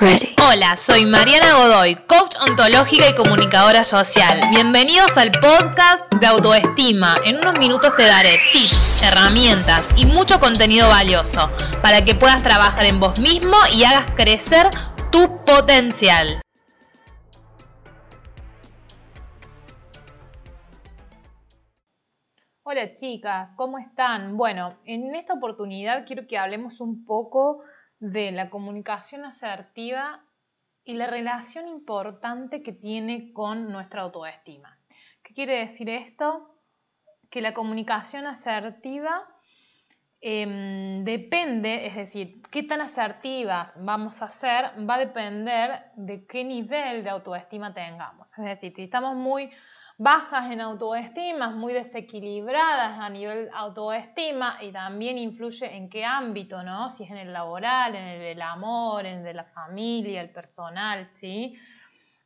ready. Hola, soy Mariana Godoy, coach ontológica y comunicadora social. Bienvenidos al podcast de autoestima. En unos minutos te daré tips, herramientas y mucho contenido valioso para que puedas trabajar en vos mismo y hagas crecer tu potencial. Hola chicas, ¿cómo están? Bueno, en esta oportunidad quiero que hablemos un poco de la comunicación asertiva y la relación importante que tiene con nuestra autoestima. ¿Qué quiere decir esto? Que la comunicación asertiva em, depende, es decir, qué tan asertivas vamos a ser va a depender de qué nivel de autoestima tengamos. Es decir, si estamos muy bajas en autoestima, muy desequilibradas a nivel autoestima y también influye en qué ámbito, ¿no? Si es en el laboral, en el del amor, en el de la familia, el personal, ¿sí?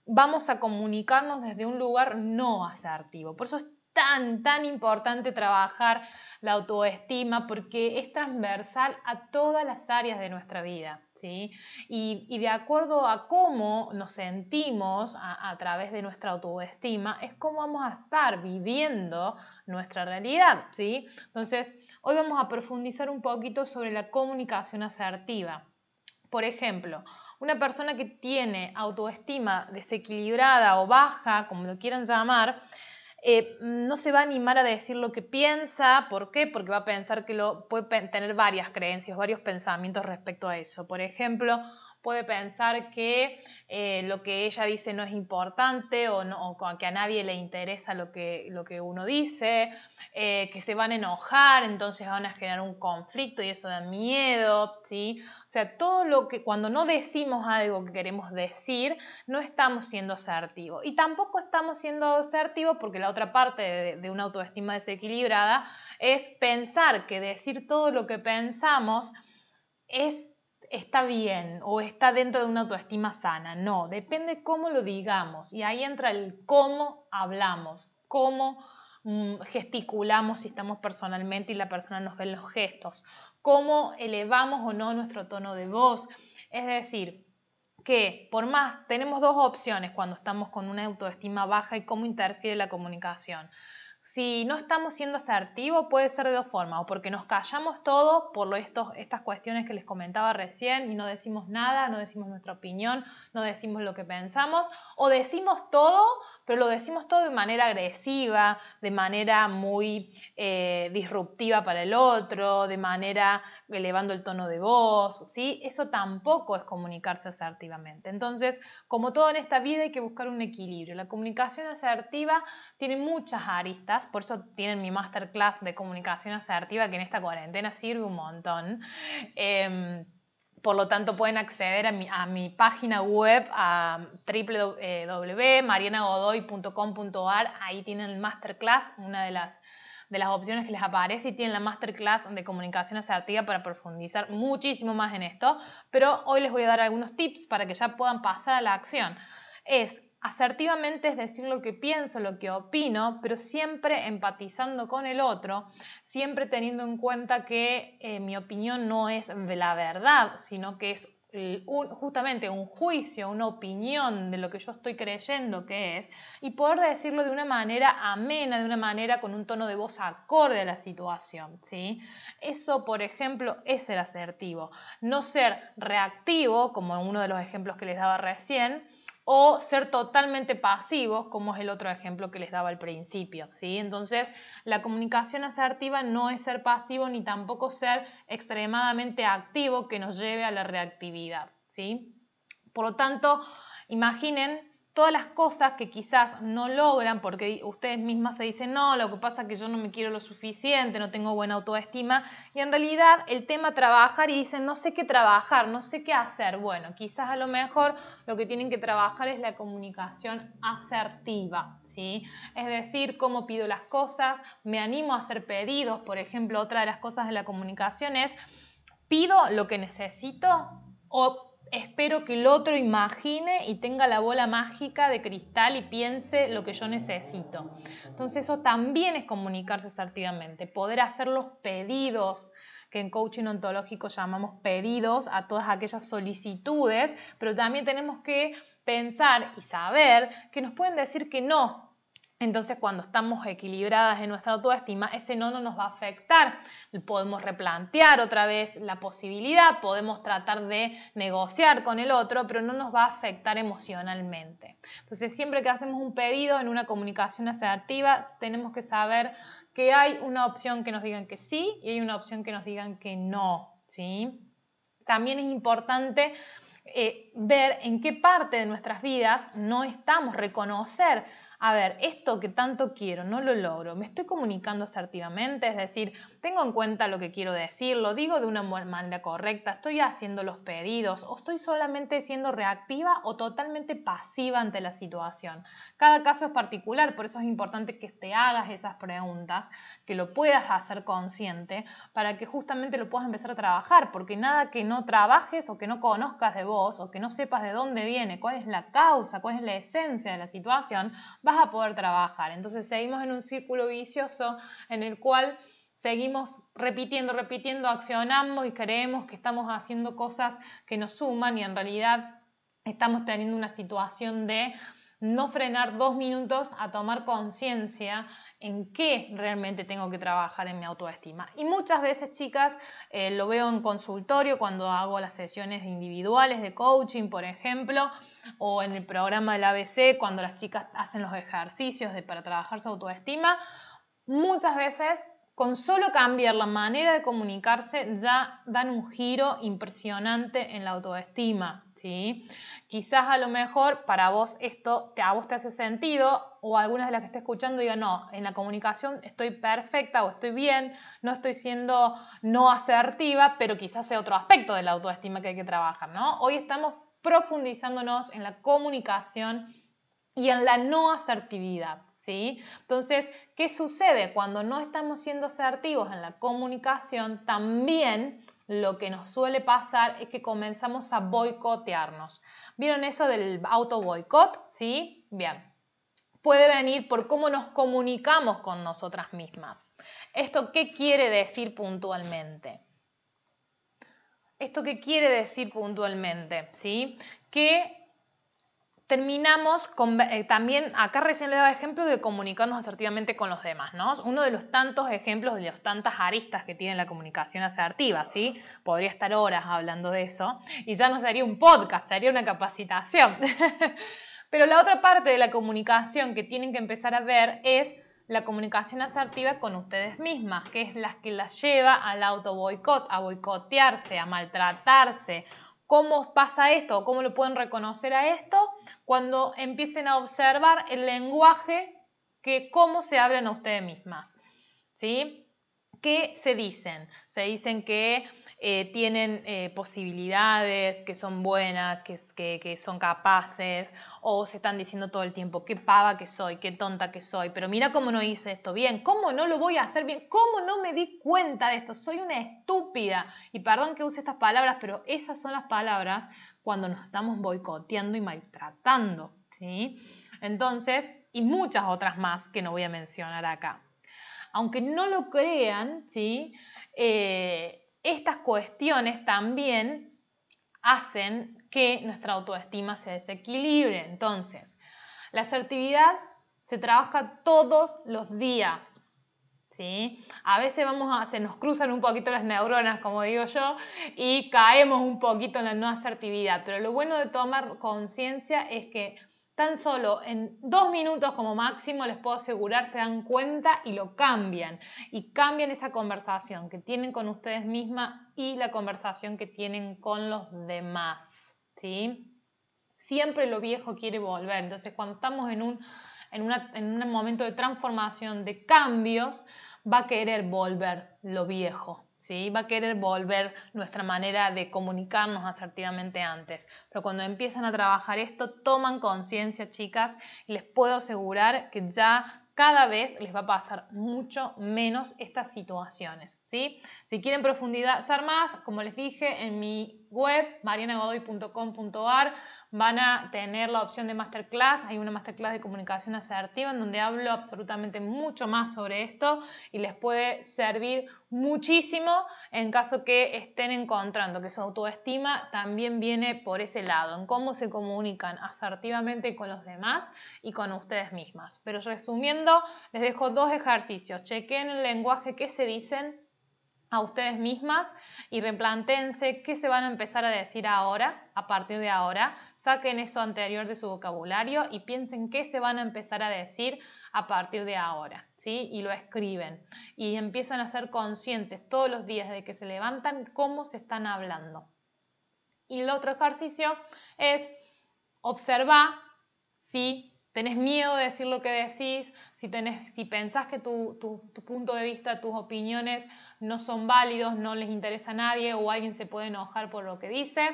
Vamos a comunicarnos desde un lugar no asertivo. Por eso es tan, tan importante trabajar la autoestima porque es transversal a todas las áreas de nuestra vida, ¿sí? Y, de acuerdo a cómo nos sentimos a, través de nuestra autoestima, es cómo vamos a estar viviendo nuestra realidad, ¿sí? Entonces, hoy vamos a profundizar un poquito sobre la comunicación asertiva. Por ejemplo, una persona que tiene autoestima desequilibrada o baja, como lo quieran llamar, eh, no se va a animar a decir lo que piensa. ¿Por qué? Porque va a pensar que lo, puede tener varias creencias, varios pensamientos respecto a eso. Por ejemplo, puede pensar que eh, lo que ella dice no es importante o, no, que a nadie le interesa lo que, lo que uno dice, eh, que se van a enojar, entonces van a generar un conflicto y eso da miedo, ¿sí? O sea, todo lo que cuando no decimos algo que queremos decir, no estamos siendo asertivos. Y tampoco estamos siendo asertivos porque la otra parte de una autoestima desequilibrada es pensar que decir todo lo que pensamos es está bien o está dentro de una autoestima sana. No, depende cómo lo digamos. Y ahí entra el cómo hablamos, cómo mm, gesticulamos si estamos personalmente y la persona nos ve los gestos, cómo elevamos o no nuestro tono de voz. Es decir, que por más tenemos dos opciones cuando estamos con una autoestima baja y cómo interfiere la comunicación. Si no estamos siendo asertivos, puede ser de dos formas, o porque nos callamos todo por estos, estas cuestiones que les comentaba recién y no decimos nada, no decimos nuestra opinión, no decimos lo que pensamos, o decimos todo, pero lo decimos todo de manera agresiva, de manera muy eh, disruptiva para el otro, de manera elevando el tono de voz, ¿sí? Eso tampoco es comunicarse asertivamente. Entonces, como todo en esta vida hay que buscar un equilibrio. La comunicación asertiva tiene muchas aristas, por eso tienen mi masterclass de comunicación asertiva que en esta cuarentena sirve un montón. Em, por lo tanto, pueden acceder a mi, página web a www.marianagodoy.com.ar. Ahí tienen el masterclass, una de las de las opciones que les aparece y tienen la masterclass de comunicación asertiva para profundizar muchísimo más en esto, pero hoy les voy a dar algunos tips para que ya puedan pasar a la acción. Es asertivamente es decir lo que pienso, lo que opino, pero siempre empatizando con el otro, siempre teniendo en cuenta que eh, mi opinión no es la verdad, sino que es justamente un juicio, una opinión de lo que yo estoy creyendo que es, y poder decirlo de una manera amena, de una manera con un tono de voz acorde a la situación. ¿sí? Eso, por ejemplo, es ser asertivo. No ser reactivo, como uno de los ejemplos que les daba recién, o ser totalmente pasivos, como es el otro ejemplo que les daba al principio. ¿sí? Entonces, la comunicación asertiva no es ser pasivo ni tampoco ser extremadamente activo que nos lleve a la reactividad. ¿sí? Por lo tanto, imaginen todas las cosas que quizás no logran porque ustedes mismas se dicen, no, lo que pasa es que yo no me quiero lo suficiente, no tengo buena autoestima, y en realidad el tema trabajar y dicen, no sé qué trabajar, no sé qué hacer. Bueno, quizás a lo mejor lo que tienen que trabajar es la comunicación asertiva, ¿sí? Es decir, cómo pido las cosas, me animo a hacer pedidos, por ejemplo, otra de las cosas de la comunicación es, pido lo que necesito o espero que el otro imagine y tenga la bola mágica de cristal y piense lo que yo necesito. Entonces eso también es comunicarse asertivamente, poder hacer los pedidos que en coaching ontológico llamamos pedidos a todas aquellas solicitudes, pero también tenemos que pensar y saber que nos pueden decir que no entonces, cuando estamos equilibradas en nuestra autoestima, ese no, no nos va a afectar. Podemos replantear otra vez la posibilidad, podemos tratar de negociar con el otro, pero no nos va a afectar emocionalmente. Entonces, siempre que hacemos un pedido en una comunicación asertiva, tenemos que saber que hay una opción que nos digan que sí y hay una opción que nos digan que no. ¿sí? También es importante eh, ver en qué parte de nuestras vidas no estamos, reconocer a ver, esto que tanto quiero, no lo logro, me estoy comunicando asertivamente, es decir, tengo en cuenta lo que quiero decir, lo digo de una manera correcta, estoy haciendo los pedidos o estoy solamente siendo reactiva o totalmente pasiva ante la situación. Cada caso es particular, por eso es importante que te hagas esas preguntas, que lo puedas hacer consciente para que justamente lo puedas empezar a trabajar, porque nada que no trabajes o que no conozcas de vos o que no sepas de dónde viene, cuál es la causa, cuál es la esencia de la situación, vas a poder trabajar. Entonces seguimos en un círculo vicioso en el cual seguimos repitiendo, repitiendo, accionamos y creemos que estamos haciendo cosas que nos suman y en realidad estamos teniendo una situación de no frenar dos minutos a tomar conciencia en qué realmente tengo que trabajar en mi autoestima. Y muchas veces, chicas, eh, lo veo en consultorio cuando hago las sesiones individuales de coaching, por ejemplo, o en el programa del ABC, cuando las chicas hacen los ejercicios para trabajar su autoestima. Muchas veces con solo cambiar la manera de comunicarse ya dan un giro impresionante en la autoestima, ¿sí? Quizás a lo mejor para vos esto te, a vos te hace sentido o algunas de las que esté escuchando digan, no, en la comunicación estoy perfecta o estoy bien, no estoy siendo no asertiva, pero quizás sea otro aspecto de la autoestima que hay que trabajar, ¿no? Hoy estamos profundizándonos en la comunicación y en la no asertividad. ¿Sí? Entonces, ¿qué sucede? Cuando no estamos siendo asertivos en la comunicación, también lo que nos suele pasar es que comenzamos a boicotearnos. ¿Vieron eso del auto boicot? ¿Sí? Bien. Puede venir por cómo nos comunicamos con nosotras mismas. ¿Esto qué quiere decir puntualmente? ¿Esto qué quiere decir puntualmente? ¿Sí? Que terminamos con, eh, también, acá recién le daba ejemplo de comunicarnos asertivamente con los demás, ¿no? Uno de los tantos ejemplos, de las tantas aristas que tiene la comunicación asertiva, ¿sí? Podría estar horas hablando de eso y ya no sería un podcast, sería una capacitación. Pero la otra parte de la comunicación que tienen que empezar a ver es la comunicación asertiva con ustedes mismas, que es la que las lleva al auto boicot, a boicotearse, a maltratarse. ¿Cómo pasa esto cómo lo pueden reconocer a esto? Cuando empiecen a observar el lenguaje que cómo se hablan a ustedes mismas. ¿Sí? ¿Qué se dicen? Se dicen que eh, tienen eh, posibilidades, que son buenas, que, que, son capaces, o se están diciendo todo el tiempo, qué pava que soy, qué tonta que soy, pero mira cómo no hice esto bien, cómo no lo voy a hacer bien, cómo no me di cuenta de esto, soy una estúpida. Y perdón que use estas palabras, pero esas son las palabras cuando nos estamos boicoteando y maltratando, ¿sí? Entonces, y muchas otras más que no voy a mencionar acá. Aunque no lo crean, ¿sí? Eh, estas cuestiones también hacen que nuestra autoestima se desequilibre. Entonces, la asertividad se trabaja todos los días. ¿Sí? A veces vamos a, se nos cruzan un poquito las neuronas, como digo yo, y caemos un poquito en la no asertividad. Pero lo bueno de tomar conciencia es que Tan solo en dos minutos como máximo les puedo asegurar se dan cuenta y lo cambian. Y cambian esa conversación que tienen con ustedes mismas y la conversación que tienen con los demás. ¿sí? Siempre lo viejo quiere volver. Entonces cuando estamos en un, en, en un momento de transformación, de cambios, va a querer volver lo viejo. ¿Sí? Va a querer volver nuestra manera de comunicarnos asertivamente antes. Pero cuando empiezan a trabajar esto, toman conciencia, chicas, y les puedo asegurar que ya cada vez les va a pasar mucho menos estas situaciones, ¿sí? Si quieren profundizar más, como les dije, en mi web, marianagodoy.com.ar, van a tener la opción de masterclass. Hay una masterclass de comunicación asertiva en donde hablo absolutamente mucho más sobre esto y les puede servir muchísimo en caso que estén encontrando que su autoestima también viene por ese lado, en cómo se comunican asertivamente con los demás y con ustedes mismas. Pero resumiendo, les dejo dos ejercicios. Chequen el lenguaje que se dicen a ustedes mismas y replantense qué se van a empezar a decir ahora, a partir de ahora, Saquen eso anterior de su vocabulario y piensen qué se van a empezar a decir a partir de ahora, ¿sí? Y lo escriben y empiezan a ser conscientes todos los días de que se levantan cómo se están hablando. Y el otro ejercicio es observar si tenés miedo de decir lo que decís, si, tenés, si pensás que tu, tu punto de vista, tus opiniones no son válidos, no les interesa a nadie o alguien se puede enojar por lo que dice,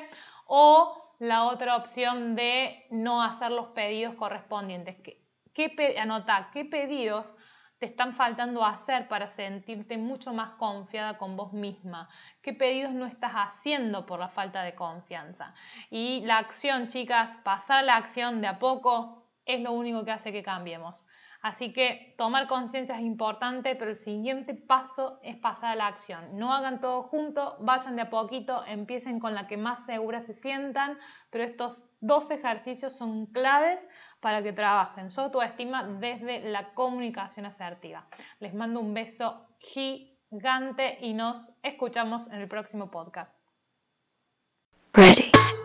o la otra opción de no hacer los pedidos correspondientes. ¿Qué, qué anota, qué pedidos te están faltando hacer para sentirte mucho más confiada con vos misma? ¿Qué pedidos no estás haciendo por la falta de confianza? Y la acción, chicas, pasar la acción de a poco es lo único que hace que cambiemos. Así que tomar conciencia es importante, pero el siguiente paso es pasar a la acción. No hagan todo junto, vayan de a poquito, empiecen con la que más segura se sientan, pero estos dos ejercicios son claves para que trabajen su autoestima desde la comunicación asertiva. Les mando un beso gigante y nos escuchamos en el próximo podcast.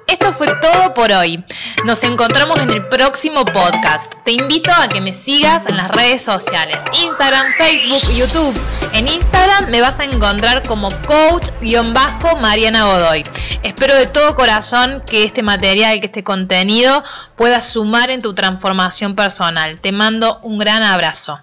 Esto fue todo por hoy. Nos encontramos en el próximo podcast. Te invito a que me sigas en las redes sociales, Instagram, Facebook, YouTube. En Instagram me vas a encontrar como coach-mariana Godoy. Espero de todo corazón que este material, que este contenido pueda sumar en tu transformación personal. Te mando un gran abrazo.